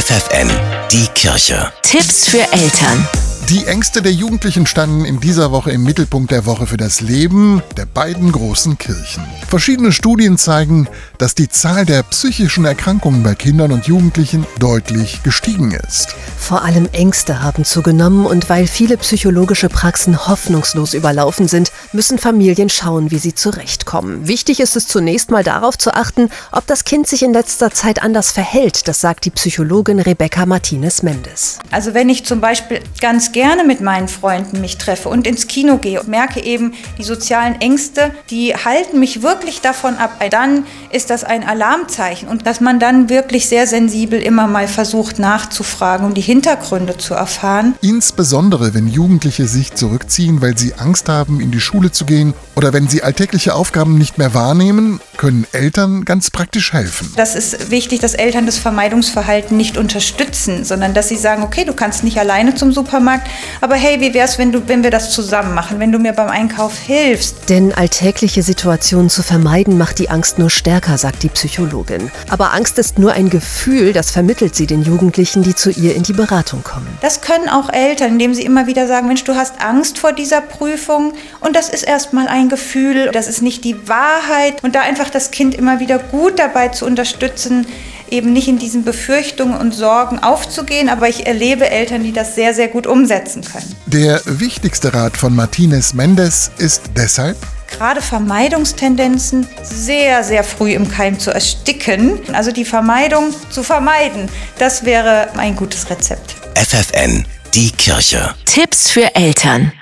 FFN, die Kirche. Tipps für Eltern. Die Ängste der Jugendlichen standen in dieser Woche im Mittelpunkt der Woche für das Leben der beiden großen Kirchen. Verschiedene Studien zeigen, dass die Zahl der psychischen Erkrankungen bei Kindern und Jugendlichen deutlich gestiegen ist. Vor allem Ängste haben zugenommen und weil viele psychologische Praxen hoffnungslos überlaufen sind, müssen Familien schauen, wie sie zurechtkommen. Wichtig ist es zunächst mal darauf zu achten, ob das Kind sich in letzter Zeit anders verhält. Das sagt die Psychologin Rebecca Martinez Mendes. Also wenn ich zum Beispiel ganz gerne mit meinen Freunden mich treffe und ins Kino gehe und merke eben, die sozialen Ängste, die halten mich wirklich davon ab, dann ist das ein Alarmzeichen und dass man dann wirklich sehr sensibel immer mal versucht nachzufragen und die Hintergründe zu erfahren. Insbesondere wenn Jugendliche sich zurückziehen, weil sie Angst haben, in die Schule zu gehen oder wenn sie alltägliche Aufgaben nicht mehr wahrnehmen, können Eltern ganz praktisch helfen. Das ist wichtig, dass Eltern das Vermeidungsverhalten nicht unterstützen, sondern dass sie sagen, okay, du kannst nicht alleine zum Supermarkt, aber hey, wie wäre es, wenn, wenn wir das zusammen machen, wenn du mir beim Einkauf hilfst? Denn alltägliche Situationen zu vermeiden macht die Angst nur stärker, sagt die Psychologin. Aber Angst ist nur ein Gefühl, das vermittelt sie den Jugendlichen, die zu ihr in die Beratung kommen. Das können auch Eltern, indem sie immer wieder sagen, Mensch, du hast Angst vor dieser Prüfung und das ist erstmal ein Gefühl, das ist nicht die Wahrheit und da einfach das Kind immer wieder gut dabei zu unterstützen, eben nicht in diesen Befürchtungen und Sorgen aufzugehen, aber ich erlebe Eltern, die das sehr, sehr gut umsetzen können. Der wichtigste Rat von Martinez Mendes ist deshalb, gerade Vermeidungstendenzen sehr, sehr früh im Keim zu ersticken. Also die Vermeidung zu vermeiden, das wäre ein gutes Rezept. FFN, die Kirche. Tipps für Eltern.